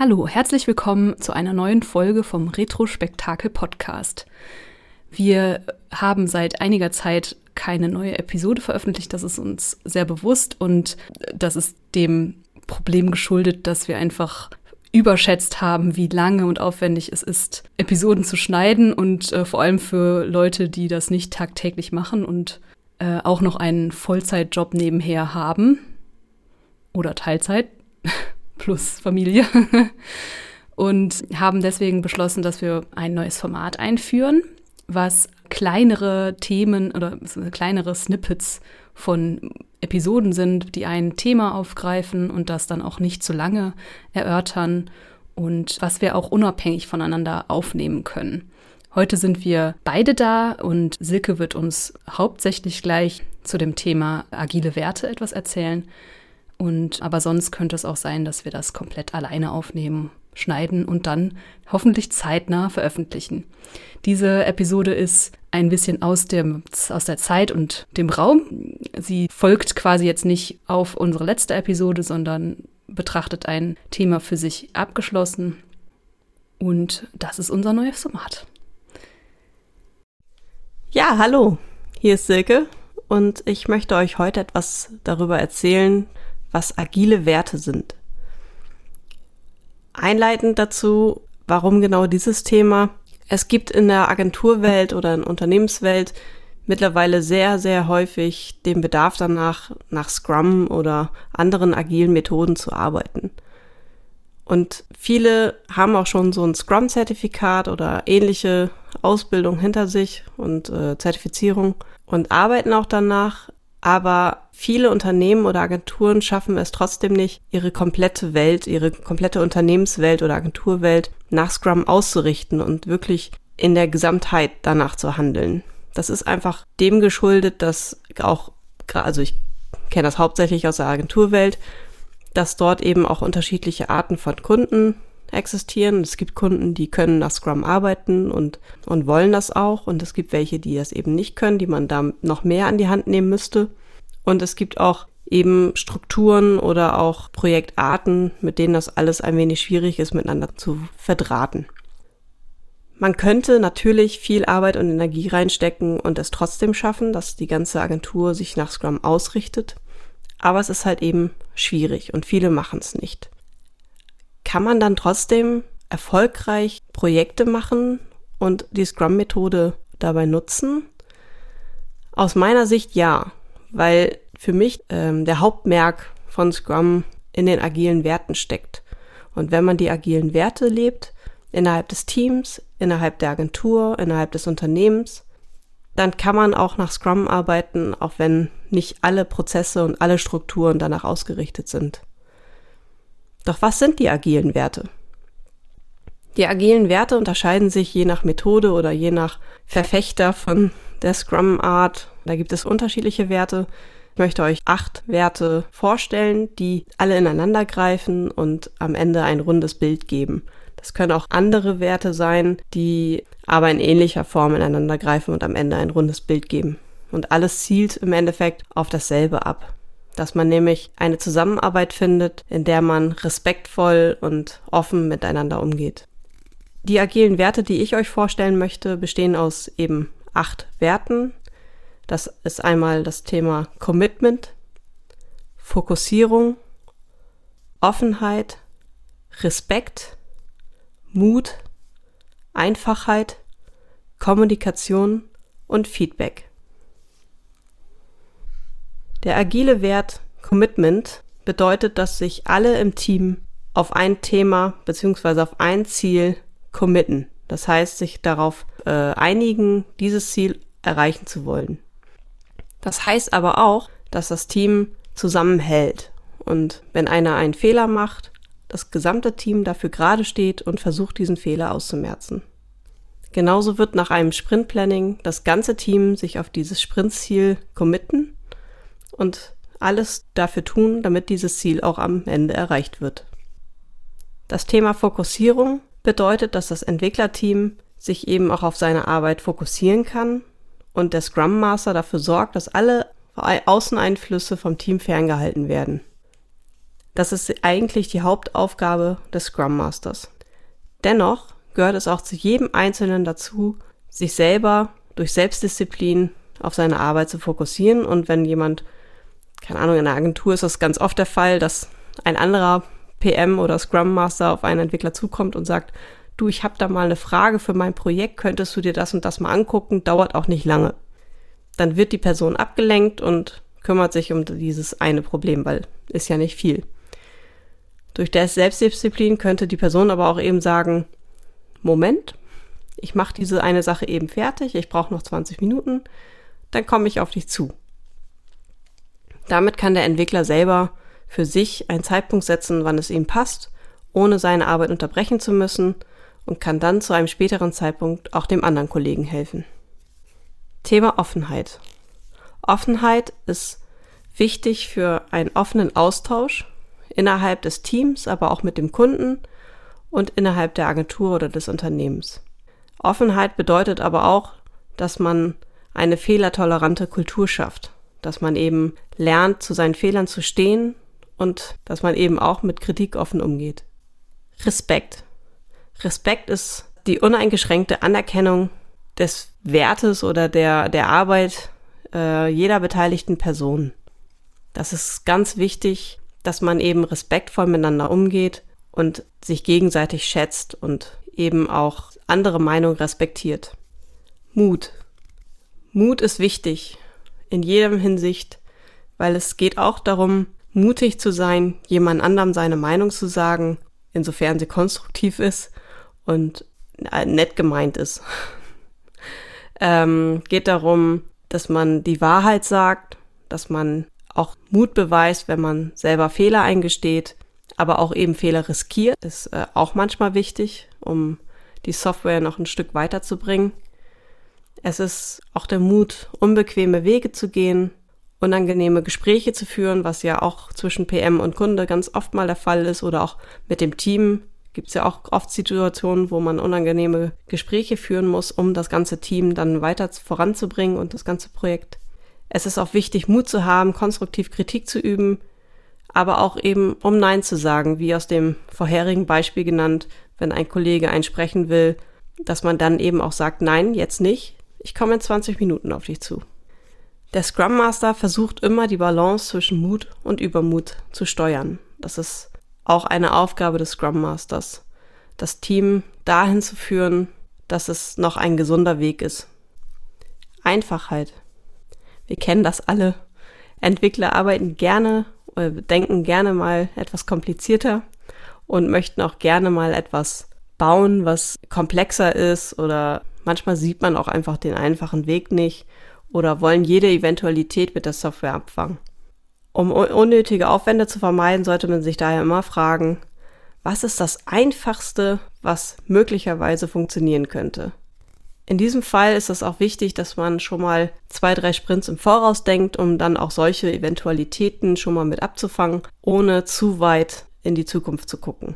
Hallo, herzlich willkommen zu einer neuen Folge vom Retrospektakel Podcast. Wir haben seit einiger Zeit keine neue Episode veröffentlicht, das ist uns sehr bewusst und das ist dem Problem geschuldet, dass wir einfach überschätzt haben, wie lange und aufwendig es ist, Episoden zu schneiden und äh, vor allem für Leute, die das nicht tagtäglich machen und äh, auch noch einen Vollzeitjob nebenher haben oder Teilzeit plus Familie und haben deswegen beschlossen, dass wir ein neues Format einführen, was kleinere Themen oder kleinere Snippets von Episoden sind, die ein Thema aufgreifen und das dann auch nicht zu lange erörtern und was wir auch unabhängig voneinander aufnehmen können. Heute sind wir beide da und Silke wird uns hauptsächlich gleich zu dem Thema agile Werte etwas erzählen. Und aber sonst könnte es auch sein, dass wir das komplett alleine aufnehmen, schneiden und dann hoffentlich zeitnah veröffentlichen. Diese Episode ist ein bisschen aus, dem, aus der Zeit und dem Raum. Sie folgt quasi jetzt nicht auf unsere letzte Episode, sondern betrachtet ein Thema für sich abgeschlossen. Und das ist unser neues Format. Ja, hallo, hier ist Silke und ich möchte euch heute etwas darüber erzählen, was agile Werte sind. Einleitend dazu, warum genau dieses Thema. Es gibt in der Agenturwelt oder in Unternehmenswelt mittlerweile sehr, sehr häufig den Bedarf danach, nach Scrum oder anderen agilen Methoden zu arbeiten. Und viele haben auch schon so ein Scrum-Zertifikat oder ähnliche Ausbildung hinter sich und äh, Zertifizierung und arbeiten auch danach. Aber viele Unternehmen oder Agenturen schaffen es trotzdem nicht, ihre komplette Welt, ihre komplette Unternehmenswelt oder Agenturwelt nach Scrum auszurichten und wirklich in der Gesamtheit danach zu handeln. Das ist einfach dem geschuldet, dass auch, also ich kenne das hauptsächlich aus der Agenturwelt, dass dort eben auch unterschiedliche Arten von Kunden existieren. Es gibt Kunden, die können nach Scrum arbeiten und, und wollen das auch. Und es gibt welche, die das eben nicht können, die man da noch mehr an die Hand nehmen müsste. Und es gibt auch eben Strukturen oder auch Projektarten, mit denen das alles ein wenig schwierig ist, miteinander zu verdrahten. Man könnte natürlich viel Arbeit und Energie reinstecken und es trotzdem schaffen, dass die ganze Agentur sich nach Scrum ausrichtet. Aber es ist halt eben schwierig und viele machen es nicht. Kann man dann trotzdem erfolgreich Projekte machen und die Scrum-Methode dabei nutzen? Aus meiner Sicht ja weil für mich ähm, der Hauptmerk von Scrum in den agilen Werten steckt. Und wenn man die agilen Werte lebt, innerhalb des Teams, innerhalb der Agentur, innerhalb des Unternehmens, dann kann man auch nach Scrum arbeiten, auch wenn nicht alle Prozesse und alle Strukturen danach ausgerichtet sind. Doch was sind die agilen Werte? Die agilen Werte unterscheiden sich je nach Methode oder je nach Verfechter von der Scrum Art da gibt es unterschiedliche Werte. Ich möchte euch acht Werte vorstellen, die alle ineinander greifen und am Ende ein rundes Bild geben. Das können auch andere Werte sein, die aber in ähnlicher Form ineinander greifen und am Ende ein rundes Bild geben. Und alles zielt im Endeffekt auf dasselbe ab. Dass man nämlich eine Zusammenarbeit findet, in der man respektvoll und offen miteinander umgeht. Die agilen Werte, die ich euch vorstellen möchte, bestehen aus eben acht Werten, das ist einmal das Thema Commitment, Fokussierung, Offenheit, Respekt, Mut, Einfachheit, Kommunikation und Feedback. Der agile Wert Commitment bedeutet, dass sich alle im Team auf ein Thema bzw. auf ein Ziel committen. Das heißt, sich darauf äh, einigen, dieses Ziel erreichen zu wollen. Das heißt aber auch, dass das Team zusammenhält. Und wenn einer einen Fehler macht, das gesamte Team dafür gerade steht und versucht, diesen Fehler auszumerzen. Genauso wird nach einem Sprintplanning das ganze Team sich auf dieses Sprintziel committen und alles dafür tun, damit dieses Ziel auch am Ende erreicht wird. Das Thema Fokussierung bedeutet, dass das Entwicklerteam sich eben auch auf seine Arbeit fokussieren kann und der Scrum Master dafür sorgt, dass alle Außeneinflüsse vom Team ferngehalten werden. Das ist eigentlich die Hauptaufgabe des Scrum Masters. Dennoch gehört es auch zu jedem Einzelnen dazu, sich selber durch Selbstdisziplin auf seine Arbeit zu fokussieren. Und wenn jemand, keine Ahnung, in einer Agentur ist das ganz oft der Fall, dass ein anderer PM oder Scrum Master auf einen Entwickler zukommt und sagt, du, ich habe da mal eine Frage für mein Projekt, könntest du dir das und das mal angucken, dauert auch nicht lange. Dann wird die Person abgelenkt und kümmert sich um dieses eine Problem, weil ist ja nicht viel. Durch der Selbstdisziplin könnte die Person aber auch eben sagen, Moment, ich mache diese eine Sache eben fertig, ich brauche noch 20 Minuten, dann komme ich auf dich zu. Damit kann der Entwickler selber für sich einen Zeitpunkt setzen, wann es ihm passt, ohne seine Arbeit unterbrechen zu müssen und kann dann zu einem späteren Zeitpunkt auch dem anderen Kollegen helfen. Thema Offenheit. Offenheit ist wichtig für einen offenen Austausch innerhalb des Teams, aber auch mit dem Kunden und innerhalb der Agentur oder des Unternehmens. Offenheit bedeutet aber auch, dass man eine fehlertolerante Kultur schafft, dass man eben lernt, zu seinen Fehlern zu stehen und dass man eben auch mit Kritik offen umgeht. Respekt. Respekt ist die uneingeschränkte Anerkennung des Wertes oder der, der Arbeit äh, jeder beteiligten Person. Das ist ganz wichtig, dass man eben respektvoll miteinander umgeht und sich gegenseitig schätzt und eben auch andere Meinungen respektiert. Mut. Mut ist wichtig in jedem Hinsicht, weil es geht auch darum, mutig zu sein, jemand anderem seine Meinung zu sagen, insofern sie konstruktiv ist und äh, nett gemeint ist. ähm, geht darum, dass man die Wahrheit sagt, dass man auch Mut beweist, wenn man selber Fehler eingesteht, aber auch eben Fehler riskiert, ist äh, auch manchmal wichtig, um die Software noch ein Stück weiterzubringen. Es ist auch der Mut, unbequeme Wege zu gehen, unangenehme Gespräche zu führen, was ja auch zwischen PM und Kunde ganz oft mal der Fall ist oder auch mit dem Team gibt es ja auch oft Situationen, wo man unangenehme Gespräche führen muss, um das ganze Team dann weiter voranzubringen und das ganze Projekt. Es ist auch wichtig, Mut zu haben, konstruktiv Kritik zu üben, aber auch eben, um Nein zu sagen, wie aus dem vorherigen Beispiel genannt, wenn ein Kollege einen sprechen will, dass man dann eben auch sagt, nein, jetzt nicht, ich komme in 20 Minuten auf dich zu. Der Scrum Master versucht immer die Balance zwischen Mut und Übermut zu steuern. Das ist auch eine Aufgabe des Scrum Masters, das Team dahin zu führen, dass es noch ein gesunder Weg ist. Einfachheit. Wir kennen das alle. Entwickler arbeiten gerne oder denken gerne mal etwas komplizierter und möchten auch gerne mal etwas bauen, was komplexer ist oder manchmal sieht man auch einfach den einfachen Weg nicht oder wollen jede Eventualität mit der Software abfangen. Um unnötige Aufwände zu vermeiden, sollte man sich daher immer fragen, was ist das Einfachste, was möglicherweise funktionieren könnte? In diesem Fall ist es auch wichtig, dass man schon mal zwei, drei Sprints im Voraus denkt, um dann auch solche Eventualitäten schon mal mit abzufangen, ohne zu weit in die Zukunft zu gucken.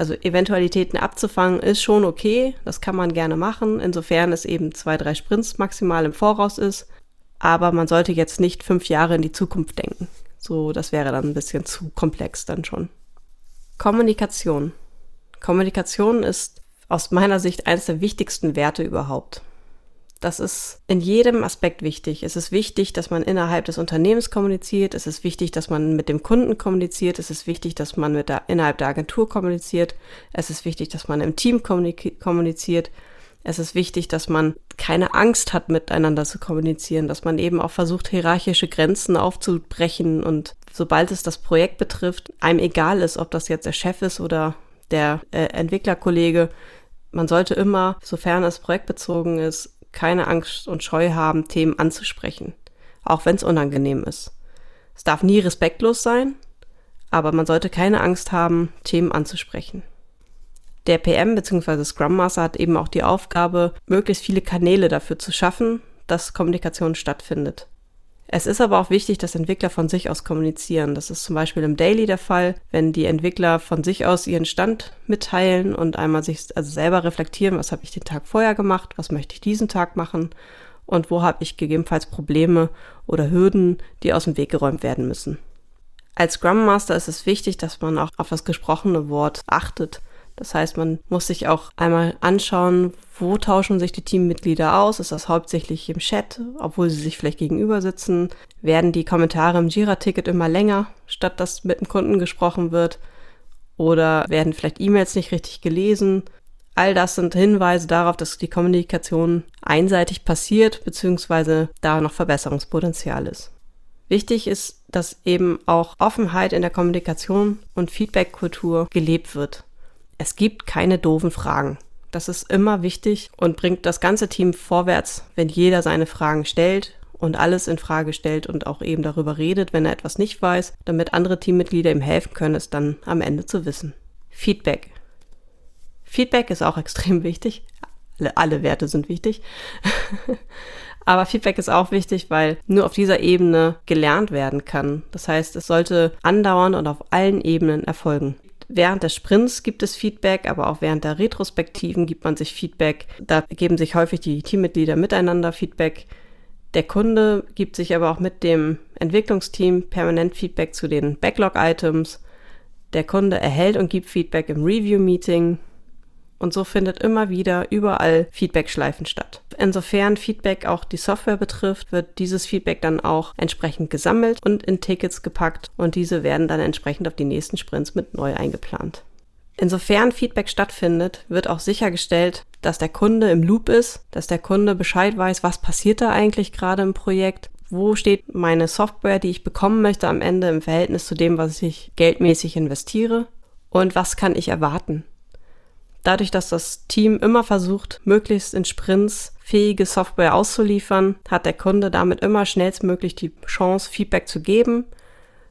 Also Eventualitäten abzufangen ist schon okay, das kann man gerne machen, insofern es eben zwei, drei Sprints maximal im Voraus ist. Aber man sollte jetzt nicht fünf Jahre in die Zukunft denken. So, das wäre dann ein bisschen zu komplex dann schon. Kommunikation. Kommunikation ist aus meiner Sicht eines der wichtigsten Werte überhaupt. Das ist in jedem Aspekt wichtig. Es ist wichtig, dass man innerhalb des Unternehmens kommuniziert. Es ist wichtig, dass man mit dem Kunden kommuniziert. Es ist wichtig, dass man mit der, innerhalb der Agentur kommuniziert. Es ist wichtig, dass man im Team kommuniziert. Es ist wichtig, dass man keine Angst hat, miteinander zu kommunizieren, dass man eben auch versucht, hierarchische Grenzen aufzubrechen und sobald es das Projekt betrifft, einem egal ist, ob das jetzt der Chef ist oder der äh, Entwicklerkollege. Man sollte immer, sofern es projektbezogen ist, keine Angst und Scheu haben, Themen anzusprechen, auch wenn es unangenehm ist. Es darf nie respektlos sein, aber man sollte keine Angst haben, Themen anzusprechen. Der PM bzw. Scrum Master hat eben auch die Aufgabe, möglichst viele Kanäle dafür zu schaffen, dass Kommunikation stattfindet. Es ist aber auch wichtig, dass Entwickler von sich aus kommunizieren. Das ist zum Beispiel im Daily der Fall, wenn die Entwickler von sich aus ihren Stand mitteilen und einmal sich also selber reflektieren, was habe ich den Tag vorher gemacht, was möchte ich diesen Tag machen und wo habe ich gegebenenfalls Probleme oder Hürden, die aus dem Weg geräumt werden müssen. Als Scrum Master ist es wichtig, dass man auch auf das gesprochene Wort achtet. Das heißt, man muss sich auch einmal anschauen, wo tauschen sich die Teammitglieder aus? Ist das hauptsächlich im Chat, obwohl sie sich vielleicht gegenüber sitzen? Werden die Kommentare im Jira-Ticket immer länger, statt dass mit dem Kunden gesprochen wird? Oder werden vielleicht E-Mails nicht richtig gelesen? All das sind Hinweise darauf, dass die Kommunikation einseitig passiert, beziehungsweise da noch Verbesserungspotenzial ist. Wichtig ist, dass eben auch Offenheit in der Kommunikation und Feedback-Kultur gelebt wird. Es gibt keine doofen Fragen. Das ist immer wichtig und bringt das ganze Team vorwärts, wenn jeder seine Fragen stellt und alles in Frage stellt und auch eben darüber redet, wenn er etwas nicht weiß, damit andere Teammitglieder ihm helfen können, es dann am Ende zu wissen. Feedback. Feedback ist auch extrem wichtig. Alle, alle Werte sind wichtig. Aber Feedback ist auch wichtig, weil nur auf dieser Ebene gelernt werden kann. Das heißt, es sollte andauern und auf allen Ebenen erfolgen. Während des Sprints gibt es Feedback, aber auch während der Retrospektiven gibt man sich Feedback. Da geben sich häufig die Teammitglieder miteinander Feedback. Der Kunde gibt sich aber auch mit dem Entwicklungsteam permanent Feedback zu den Backlog-Items. Der Kunde erhält und gibt Feedback im Review-Meeting. Und so findet immer wieder überall Feedback-Schleifen statt. Insofern Feedback auch die Software betrifft, wird dieses Feedback dann auch entsprechend gesammelt und in Tickets gepackt und diese werden dann entsprechend auf die nächsten Sprints mit neu eingeplant. Insofern Feedback stattfindet, wird auch sichergestellt, dass der Kunde im Loop ist, dass der Kunde Bescheid weiß, was passiert da eigentlich gerade im Projekt, wo steht meine Software, die ich bekommen möchte am Ende im Verhältnis zu dem, was ich geldmäßig investiere und was kann ich erwarten. Dadurch, dass das Team immer versucht, möglichst in Sprints fähige Software auszuliefern, hat der Kunde damit immer schnellstmöglich die Chance, Feedback zu geben.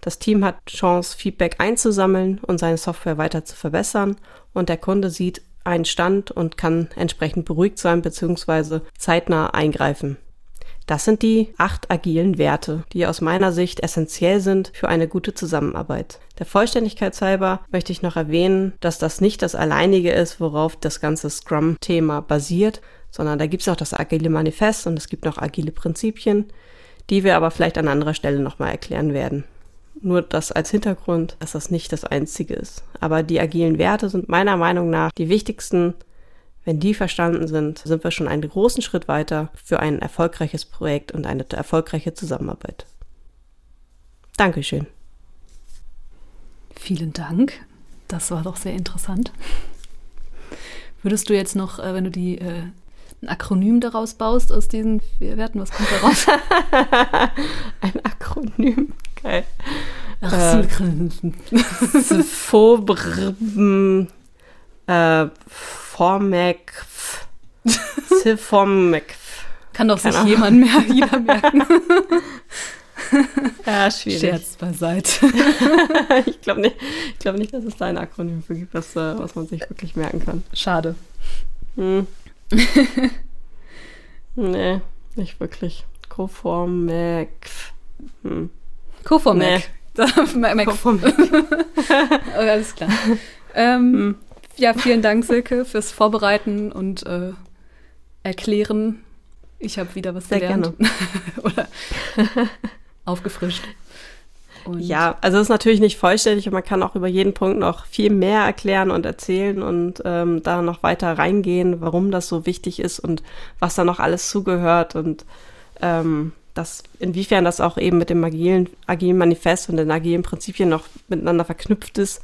Das Team hat Chance, Feedback einzusammeln und seine Software weiter zu verbessern. Und der Kunde sieht einen Stand und kann entsprechend beruhigt sein bzw. zeitnah eingreifen. Das sind die acht agilen Werte, die aus meiner Sicht essentiell sind für eine gute Zusammenarbeit. Der Vollständigkeit halber möchte ich noch erwähnen, dass das nicht das alleinige ist, worauf das ganze Scrum-Thema basiert, sondern da gibt es auch das agile Manifest und es gibt noch agile Prinzipien, die wir aber vielleicht an anderer Stelle nochmal erklären werden. Nur das als Hintergrund, dass das nicht das einzige ist. Aber die agilen Werte sind meiner Meinung nach die wichtigsten wenn die verstanden sind, sind wir schon einen großen Schritt weiter für ein erfolgreiches Projekt und eine erfolgreiche Zusammenarbeit. Dankeschön. Vielen Dank. Das war doch sehr interessant. Würdest du jetzt noch, äh, wenn du die äh, ein Akronym daraus baust aus diesen vier Werten, was kommt da raus? ein Akronym, geil. Ach, äh, äh, Formek. Formek. Kann doch sich jemand mehr jeder merken. ja, schwierig. Scherz beiseite. ich glaube nicht, glaub nicht, dass es da ein Akronym für gibt, was, äh, was man sich wirklich merken kann. Schade. Hm. nee, nicht wirklich. Coformac. Hm. Coformac. Nee. Coformac. alles klar. Ähm, hm. Ja, vielen Dank, Silke, fürs Vorbereiten und äh, Erklären. Ich habe wieder was Sehr gelernt. Gerne. Oder aufgefrischt. Und ja, also es ist natürlich nicht vollständig und man kann auch über jeden Punkt noch viel mehr erklären und erzählen und ähm, da noch weiter reingehen, warum das so wichtig ist und was da noch alles zugehört und ähm, das, inwiefern das auch eben mit dem agilen, agilen Manifest und den agilen Prinzipien noch miteinander verknüpft ist.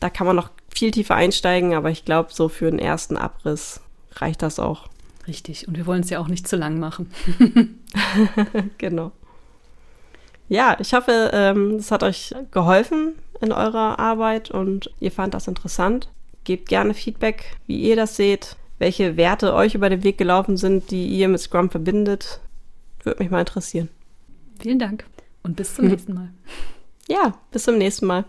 Da kann man noch viel tiefer einsteigen, aber ich glaube, so für den ersten Abriss reicht das auch. Richtig. Und wir wollen es ja auch nicht zu lang machen. genau. Ja, ich hoffe, ähm, es hat euch geholfen in eurer Arbeit und ihr fand das interessant. Gebt gerne Feedback, wie ihr das seht, welche Werte euch über den Weg gelaufen sind, die ihr mit Scrum verbindet. Würde mich mal interessieren. Vielen Dank und bis zum nächsten Mal. Ja, bis zum nächsten Mal.